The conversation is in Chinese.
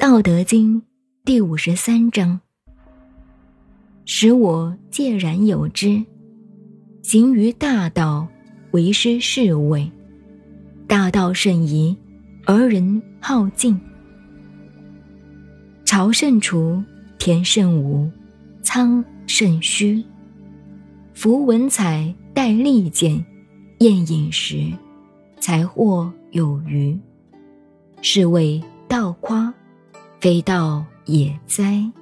道德经第五十三章：使我介然有之，行于大道，为师是谓。大道甚夷，而人好径。朝甚除，田甚芜，仓甚虚。夫文采带利剑，宴饮食，财货有余，是谓道夸，非道也哉。